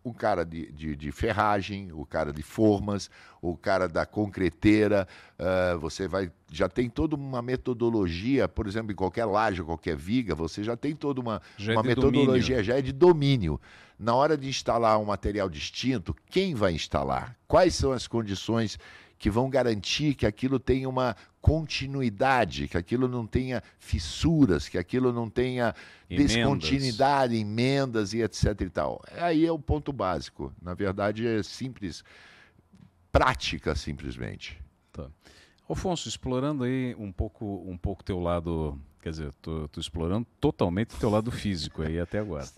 Speaker 2: o cara de, de, de, ferragem, o cara de formas, o cara da concreteira, uh, você vai já tem toda uma metodologia, por exemplo, em qualquer laje, qualquer viga, você já tem toda uma,
Speaker 1: já
Speaker 2: é uma
Speaker 1: é
Speaker 2: metodologia,
Speaker 1: domínio.
Speaker 2: já é de domínio. Na hora de instalar um material distinto, quem vai instalar? Quais são as condições que vão garantir que aquilo tenha uma continuidade, que aquilo não tenha fissuras, que aquilo não tenha emendas. descontinuidade, emendas e etc e tal. Aí é o ponto básico. Na verdade é simples, prática simplesmente.
Speaker 1: Tá. Alfonso, explorando aí um pouco um pouco teu lado, quer dizer, tô, tô explorando totalmente teu lado físico aí até agora.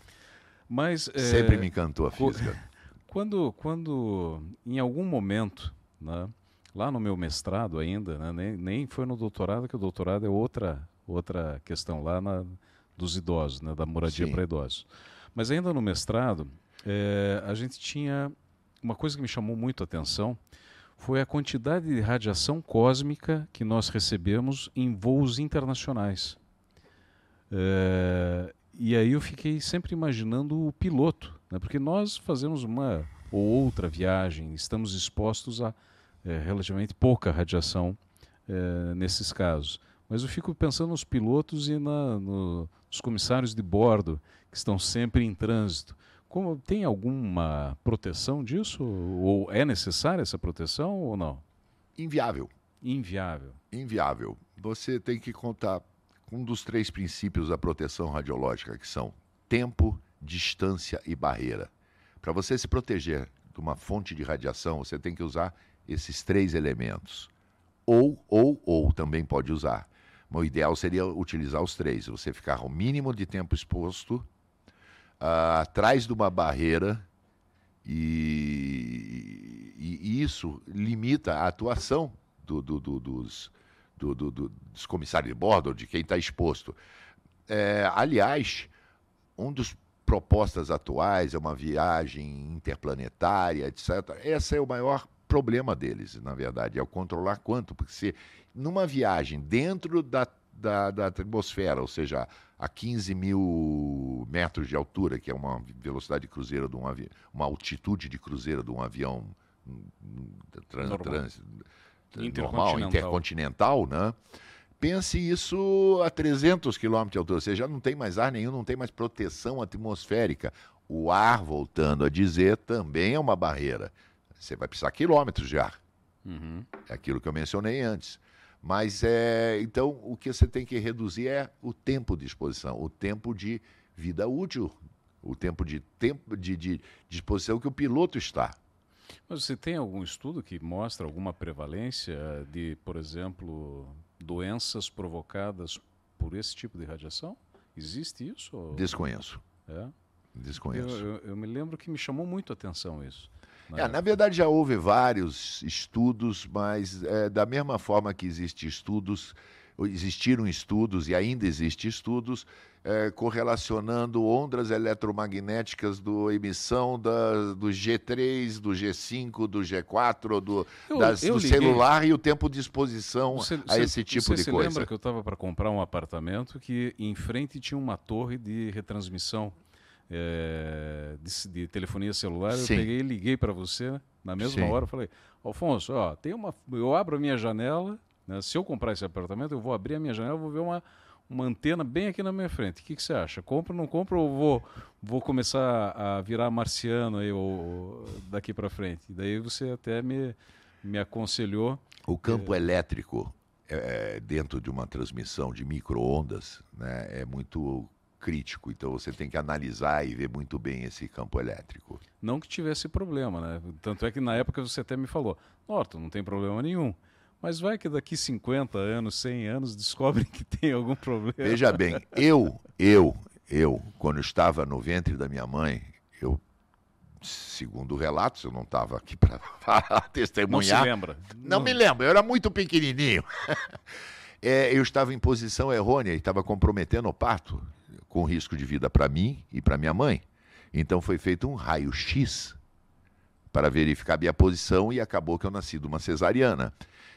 Speaker 1: Mas
Speaker 2: sempre
Speaker 1: é,
Speaker 2: me encantou a física.
Speaker 1: Quando quando em algum momento, né, lá no meu mestrado ainda, né, nem, nem foi no doutorado, que o doutorado é outra, outra questão lá na, dos idosos, né, da moradia para idosos. Mas ainda no mestrado, é, a gente tinha uma coisa que me chamou muito a atenção foi a quantidade de radiação cósmica que nós recebemos em voos internacionais. É, e aí eu fiquei sempre imaginando o piloto, né, porque nós fazemos uma ou outra viagem, estamos expostos a é, relativamente pouca radiação é, nesses casos. Mas eu fico pensando nos pilotos e na, no, nos comissários de bordo, que estão sempre em trânsito. Como, tem alguma proteção disso? Ou é necessária essa proteção ou não?
Speaker 2: Inviável.
Speaker 1: Inviável.
Speaker 2: Inviável. Você tem que contar com um dos três princípios da proteção radiológica, que são tempo, distância e barreira. Para você se proteger de uma fonte de radiação, você tem que usar esses três elementos. Ou, ou, ou também pode usar. O ideal seria utilizar os três. Você ficar o mínimo de tempo exposto, uh, atrás de uma barreira, e, e, isso limita a atuação do, do, do, dos, dos comissários de bordo, de quem está exposto. É, aliás, um dos propostas atuais é uma viagem interplanetária, etc. Essa é o maior problema deles, na verdade, é o controlar quanto, porque se numa viagem dentro da, da, da atmosfera, ou seja, a 15 mil metros de altura, que é uma velocidade de cruzeiro de um avião, uma altitude de cruzeiro de um avião trans, normal. Trans, intercontinental. normal, intercontinental, né? Pense isso a 300 quilômetros de altura, você já não tem mais ar nenhum, não tem mais proteção atmosférica. O ar, voltando a dizer, também é uma barreira. Você vai precisar quilômetros de ar. Uhum. É aquilo que eu mencionei antes. Mas é, então o que você tem que reduzir é o tempo de exposição, o tempo de vida útil, o tempo de tempo de, de, de exposição que o piloto está.
Speaker 1: Mas você tem algum estudo que mostra alguma prevalência de, por exemplo, doenças provocadas por esse tipo de radiação? Existe isso?
Speaker 2: Desconheço.
Speaker 1: É?
Speaker 2: Desconheço.
Speaker 1: Eu, eu, eu, me lembro que me chamou muito a atenção isso.
Speaker 2: Na, é, na verdade, já houve vários estudos, mas é, da mesma forma que existem estudos, existiram estudos e ainda existem estudos é, correlacionando ondas eletromagnéticas do emissão da, do G3, do G5, do G4, do, eu, das, eu do celular e o tempo de exposição você, a esse tipo
Speaker 1: você
Speaker 2: de
Speaker 1: se
Speaker 2: coisa.
Speaker 1: Você lembra que eu estava para comprar um apartamento que em frente tinha uma torre de retransmissão é, de, de, telefonia celular? Sim. Eu peguei e liguei para você na mesma Sim. hora. Falei, Alfonso, ó, tem uma, eu abro a minha janela. Né, se eu comprar esse apartamento, eu vou abrir a minha janela, vou ver uma uma antena bem aqui na minha frente. O que, que você acha? Compra ou não compra ou vou, vou começar a virar marciano aí, ou, daqui para frente? E daí você até me, me aconselhou.
Speaker 2: O campo é... elétrico é, dentro de uma transmissão de microondas né, é muito crítico. Então você tem que analisar e ver muito bem esse campo elétrico.
Speaker 1: Não que tivesse problema, né? Tanto é que na época você até me falou, Norton, não tem problema nenhum. Mas vai que daqui 50 anos, 100 anos, descobrem que tem algum problema.
Speaker 2: Veja bem, eu, eu, eu, quando estava no ventre da minha mãe, eu, segundo relatos, eu não estava aqui para testemunhar.
Speaker 1: Não se lembra?
Speaker 2: Não, não, me lembro, eu era muito pequenininho. É, eu estava em posição errônea e estava comprometendo o parto, com risco de vida para mim e para minha mãe. Então foi feito um raio-x para verificar minha posição e acabou que eu nasci de uma cesariana.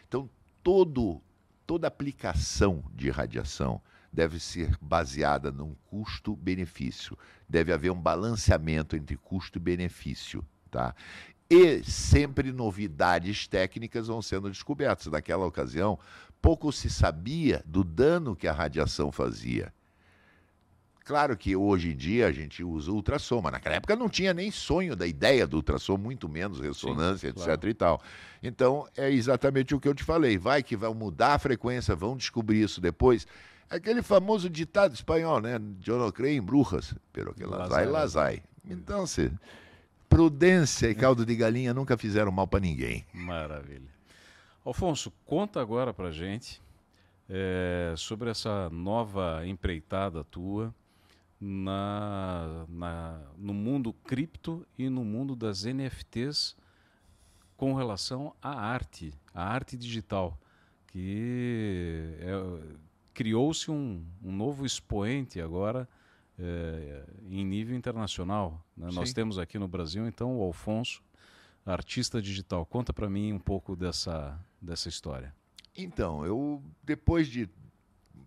Speaker 2: Então, todo, toda aplicação de radiação deve ser baseada num custo-benefício. Deve haver um balanceamento entre custo e benefício. Tá? E sempre novidades técnicas vão sendo descobertas. Naquela ocasião, pouco se sabia do dano que a radiação fazia. Claro que hoje em dia a gente usa ultrassom, mas naquela época não tinha nem sonho da ideia do ultrassom, muito menos ressonância, Sim, etc. Claro. e tal. Então é exatamente o que eu te falei. Vai que vai mudar a frequência, vão descobrir isso depois. Aquele famoso ditado espanhol, né? Eu não creio em bruxas, pero que las hay, las hay. Então, se, prudência e caldo de galinha nunca fizeram mal para ninguém.
Speaker 1: Maravilha. Alfonso, conta agora para gente é, sobre essa nova empreitada tua na, na, no mundo cripto e no mundo das NFTs com relação à arte, à arte digital, que é, criou-se um, um, novo expoente agora é, em nível internacional. Né? Nós temos aqui no Brasil, então, o Alfonso, artista digital. Conta para mim um pouco dessa, dessa história.
Speaker 2: Então, eu depois de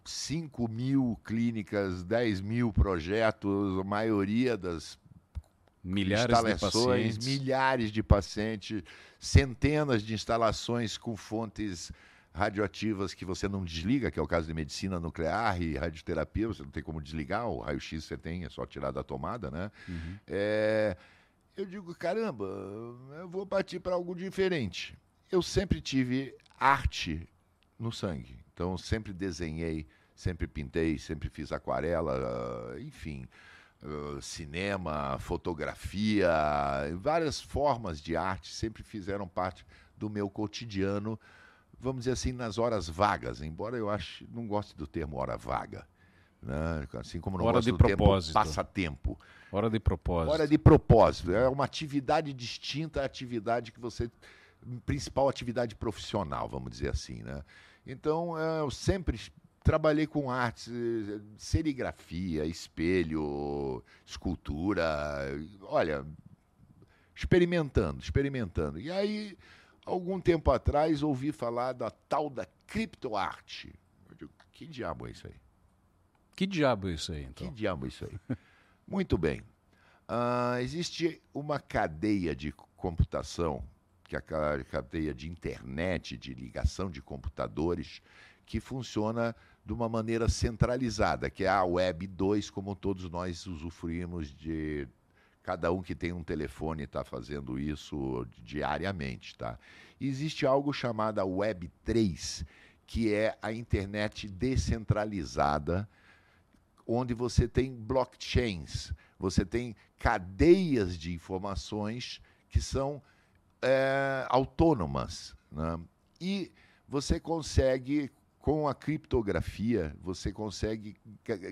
Speaker 2: 5 mil clínicas, 10 mil projetos, a maioria das
Speaker 1: milhares instalações,
Speaker 2: de milhares de pacientes, centenas de instalações com fontes radioativas que você não desliga, que é o caso de medicina nuclear e radioterapia, você não tem como desligar, o raio-x você tem, é só tirar da tomada, né? Uhum. É, eu digo, caramba, eu vou partir para algo diferente. Eu sempre tive arte no sangue, então sempre desenhei sempre pintei, sempre fiz aquarela, enfim, cinema, fotografia, várias formas de arte sempre fizeram parte do meu cotidiano, vamos dizer assim, nas horas vagas, embora eu ache, não goste do termo hora vaga. Né? Assim como não
Speaker 1: hora
Speaker 2: gosto
Speaker 1: de
Speaker 2: do
Speaker 1: propósito.
Speaker 2: termo passatempo.
Speaker 1: Hora de propósito.
Speaker 2: Hora de propósito. É uma atividade distinta à atividade que você. principal atividade profissional, vamos dizer assim. Né? Então, eu sempre trabalhei com artes, serigrafia, espelho, escultura, olha, experimentando, experimentando. E aí, algum tempo atrás, ouvi falar da tal da criptoarte. Eu digo, que diabo é isso aí?
Speaker 1: Que diabo é isso aí, então?
Speaker 2: Que diabo é isso aí? Muito bem. Uh, existe uma cadeia de computação, que é a cadeia de internet, de ligação de computadores, que funciona de uma maneira centralizada, que é a Web 2, como todos nós usufruímos de cada um que tem um telefone está fazendo isso diariamente, tá? Existe algo chamado Web 3, que é a internet descentralizada, onde você tem blockchains, você tem cadeias de informações que são é, autônomas. Né? E você consegue, com a criptografia, você consegue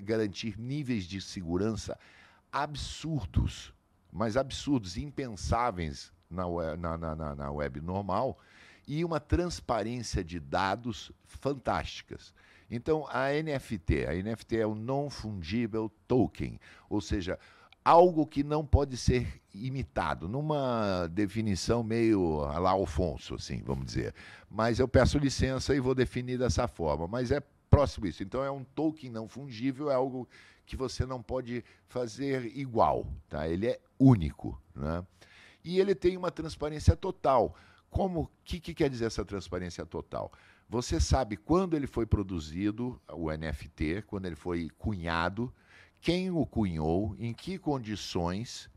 Speaker 2: garantir níveis de segurança absurdos, mas absurdos, impensáveis na na, na, na web normal, e uma transparência de dados fantásticas. Então, a NFT, a NFT é o Non-Fungible Token, ou seja, algo que não pode ser imitado, numa definição meio lá Alfonso, assim, vamos dizer. Mas eu peço licença e vou definir dessa forma, mas é próximo isso. Então é um token não fungível, é algo que você não pode fazer igual, tá? Ele é único, né? E ele tem uma transparência total. Como que, que quer dizer essa transparência total? Você sabe quando ele foi produzido, o NFT, quando ele foi cunhado, quem o cunhou, em que condições,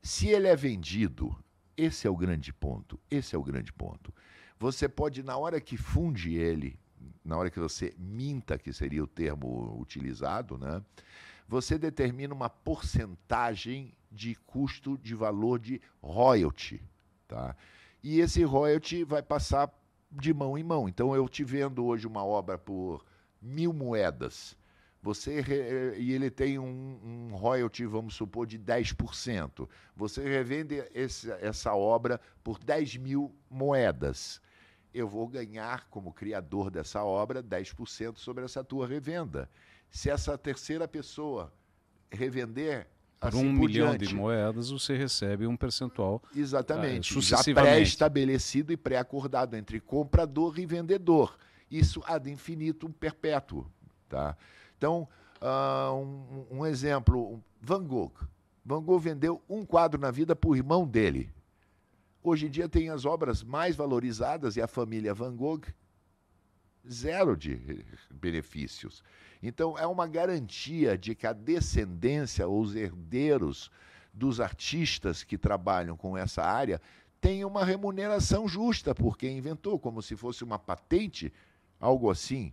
Speaker 2: se ele é vendido. Esse é o grande ponto. Esse é o grande ponto. Você pode, na hora que funde ele, na hora que você minta, que seria o termo utilizado, né? Você determina uma porcentagem de custo de valor de royalty, tá? E esse royalty vai passar de mão em mão. Então, eu te vendo hoje uma obra por mil moedas você e ele tem um, um, royalty, vamos supor, de 10%. Você revende esse, essa obra por 10 mil moedas. Eu vou ganhar, como criador dessa obra, 10% sobre essa tua revenda. Se essa terceira pessoa revender.
Speaker 1: Por
Speaker 2: assim
Speaker 1: um
Speaker 2: por
Speaker 1: milhão
Speaker 2: diante,
Speaker 1: de moedas, você recebe um percentual.
Speaker 2: Exatamente.
Speaker 1: ah,
Speaker 2: já pré-estabelecido e pré-acordado entre comprador e vendedor. Isso ad infinitum perpétuo. Tá? Então, uh, um, um, exemplo, Van Gogh. Van Gogh vendeu um quadro na vida por irmão dele. Hoje em dia tem as obras mais valorizadas e a família Van Gogh zero de benefícios. Então é uma garantia de que a descendência, os herdeiros dos artistas que trabalham com essa área tenham uma remuneração justa por quem inventou, como se fosse uma patente, algo assim.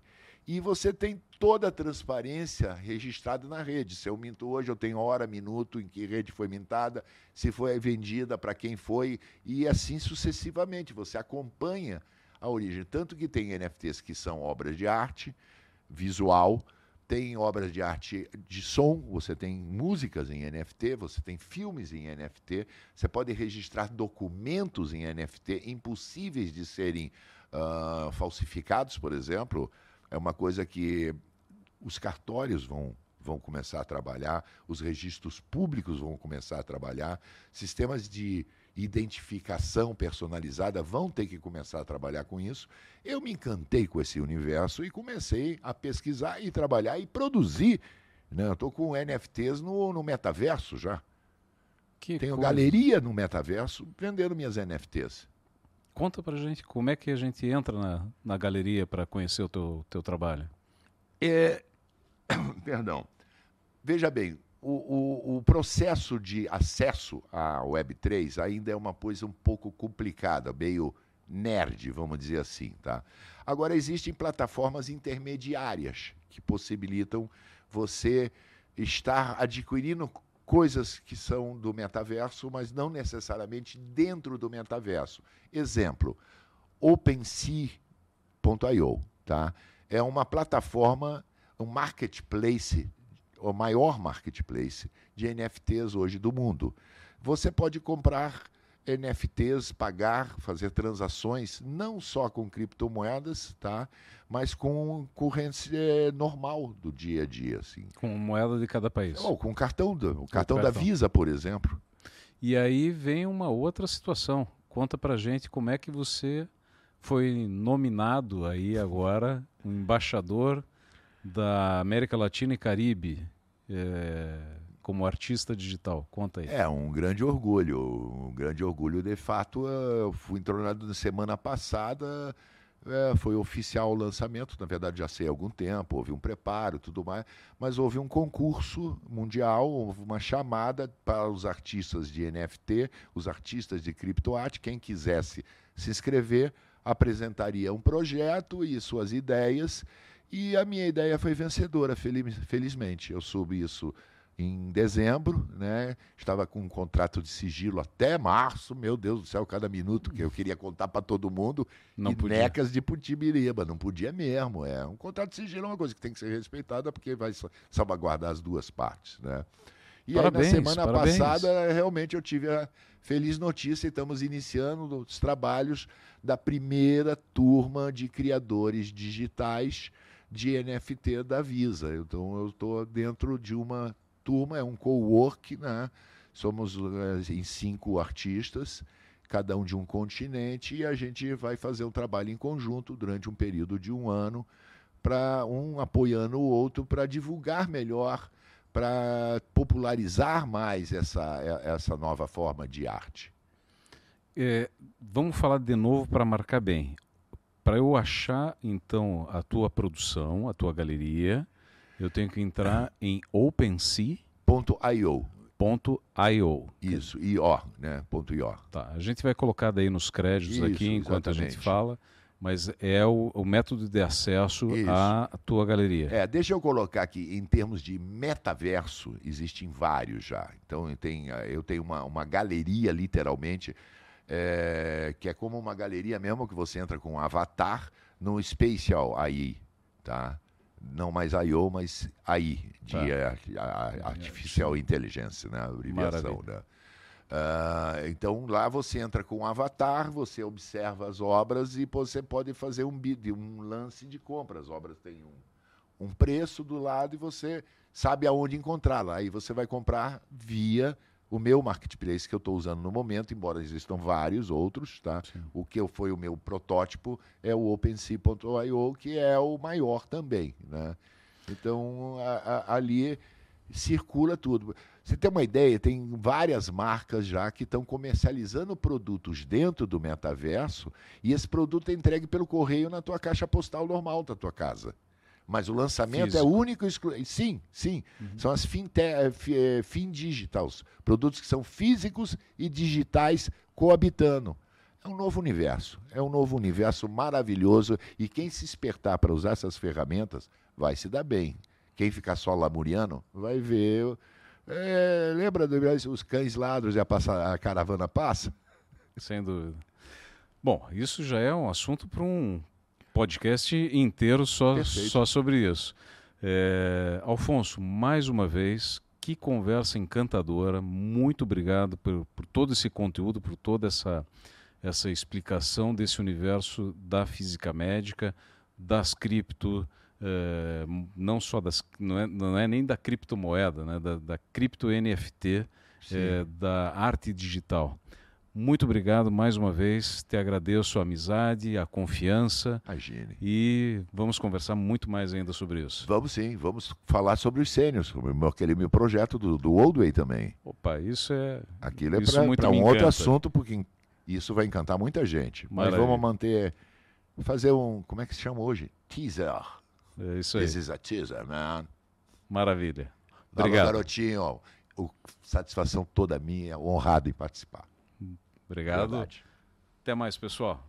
Speaker 2: E você tem toda a transparência registrada na rede. Se eu minto hoje, eu tenho hora, minuto em que rede foi mintada, se foi vendida, para quem foi, e assim sucessivamente. Você acompanha a origem. Tanto que tem NFTs que são obras de arte visual, tem obras de arte de som, você tem músicas em NFT, você tem filmes em NFT, você pode registrar documentos em NFT impossíveis de serem uh, falsificados, por exemplo é uma coisa que os cartórios vão, vão começar a trabalhar, os registros públicos vão começar a trabalhar, sistemas de identificação personalizada vão ter que começar a trabalhar com isso. Eu me encantei com esse universo e comecei a pesquisar e trabalhar e produzir. Né? Eu estou com NFTs no, no metaverso já.
Speaker 1: Que
Speaker 2: Tenho
Speaker 1: coisa.
Speaker 2: galeria no metaverso vendendo minhas NFTs.
Speaker 1: Conta pra gente como é que a gente entra na, na galeria para conhecer o teu, teu trabalho.
Speaker 2: É, perdão. Veja bem, o, o, o, processo de acesso à Web3 ainda é uma coisa um pouco complicada, meio nerd, vamos dizer assim. Tá? Agora, existem plataformas intermediárias que possibilitam você estar adquirindo coisas que são do metaverso, mas não necessariamente dentro do metaverso. Exemplo, OpenSea.io, tá? É uma plataforma, um marketplace, o maior marketplace de NFTs hoje do mundo. Você pode comprar NFTs, pagar, fazer transações, não só com criptomoedas, tá? mas com corrente eh, normal do dia a dia. Assim.
Speaker 1: Com moeda de cada país.
Speaker 2: Ou com cartão, do, o cartão,
Speaker 1: cartão
Speaker 2: da Visa, por exemplo.
Speaker 1: E aí vem uma outra situação. Conta pra gente como é que você foi nominado aí agora um embaixador da América Latina e Caribe. É como artista digital? Conta aí.
Speaker 2: É um grande orgulho, um grande orgulho. De fato, eu fui entronado na semana passada é, foi oficial o lançamento, na verdade já sei há algum tempo, houve um preparo tudo mais, mas houve um concurso mundial, uma chamada para os artistas de NFT, os artistas de criptoarte, quem quisesse se inscrever, apresentaria um projeto e suas ideias, e a minha ideia foi vencedora, feliz, felizmente. Eu soube isso em dezembro, né? Estava com um contrato de sigilo até março, meu Deus do céu, cada minuto que eu queria contar para todo mundo.
Speaker 1: Não
Speaker 2: e
Speaker 1: podia.
Speaker 2: necas de Putibiriba, não podia mesmo. É um contrato de sigilo é uma coisa que tem que ser respeitada porque vai sa- salvaguardar as duas partes, né? E
Speaker 1: Parabéns,
Speaker 2: aí, na semana
Speaker 1: parabéns.
Speaker 2: passada, realmente eu tive a feliz notícia e estamos iniciando os trabalhos da primeira turma de criadores digitais de NFT da Visa. Então eu estou dentro de uma turma, é um co-work, né? Somos eh, em cinco artistas, cada um de um continente, e a gente vai fazer um trabalho em conjunto durante um período de um ano, para um apoiando o outro para divulgar melhor, para popularizar mais essa, eh, essa nova forma de arte.
Speaker 1: É, vamos falar de novo para marcar bem. Para eu achar, então, a tua produção, a tua galeria, eu tenho que entrar em OpenSea.io.
Speaker 2: Ponto .io, isso, io, né? Ponto .io.
Speaker 1: Tá, a gente vai colocar daí nos créditos
Speaker 2: Isso,
Speaker 1: aqui enquanto a gente
Speaker 2: exatamente.
Speaker 1: fala, mas é o, o método de acesso
Speaker 2: Isso.
Speaker 1: à tua galeria.
Speaker 2: É, deixa eu colocar aqui, em termos de metaverso, existem vários já. Então, eu tenho, eu tenho uma, uma galeria, literalmente, é, que é como uma galeria mesmo, que você entra com um avatar no Spatial AI, tá? Não mais I.O., mas AI, de
Speaker 1: Tá.
Speaker 2: a- Artificial Intelligence, né? A abreviação,
Speaker 1: Maravilha.
Speaker 2: né? Ah, então lá você entra com um avatar, você observa as obras e você pode fazer um bid, um lance de compra. As obras têm um, um preço do lado e você sabe aonde encontrá-la. Aí você vai comprar via o meu marketplace que eu estou usando no momento, embora existam vários outros, tá?
Speaker 1: Sim.
Speaker 2: O que foi o meu protótipo é o OpenSea.io, que é o maior também, né? Então a- a- ali circula tudo. Você tem uma ideia, tem várias marcas já que estão comercializando produtos dentro do metaverso e esse produto é entregue pelo correio na tua caixa postal normal da tua casa. Mas o lançamento é
Speaker 1: Físico.
Speaker 2: único e exclusivo. Sim, sim. São as finte eh, eh, findigitals, produtos que são físicos e digitais coabitando. É um novo universo. É um novo universo maravilhoso e quem se espertar para usar essas ferramentas vai se dar bem. Quem ficar só lamuriano vai ver. É, lembra dos os cães ladros e a, passa- a caravana passa?
Speaker 1: Sem dúvida. Bom, isso já é um assunto para um podcast inteiro só,
Speaker 2: Perfeito.
Speaker 1: só sobre isso. É, Alfonso, mais uma vez, que conversa encantadora. Muito obrigado por, por todo esse conteúdo, por toda essa, essa explicação desse universo da física médica, das cripto, é, não só das, não é, não é nem da criptomoeda, né, da, da cripto NFT, é, da arte digital. Muito obrigado mais uma vez, te agradeço a amizade, a confiança
Speaker 2: Imagine.
Speaker 1: e vamos conversar muito mais ainda sobre isso.
Speaker 2: Vamos sim, vamos falar sobre os sênios, aquele meu projeto do, do Oldway também.
Speaker 1: Opa, isso é
Speaker 2: Aquilo é para um outro
Speaker 1: encanta.
Speaker 2: assunto, porque isso vai encantar muita gente. Mas
Speaker 1: Maravilha.
Speaker 2: vamos manter, fazer um, como é que se chama hoje? Teaser.
Speaker 1: é isso aí.
Speaker 2: This is a teaser, man.
Speaker 1: Maravilha. Obrigado.
Speaker 2: garotinho. ó, o- satisfação toda minha, honrado em participar.
Speaker 1: Obrigado.
Speaker 2: Verdade.
Speaker 1: Até mais, pessoal.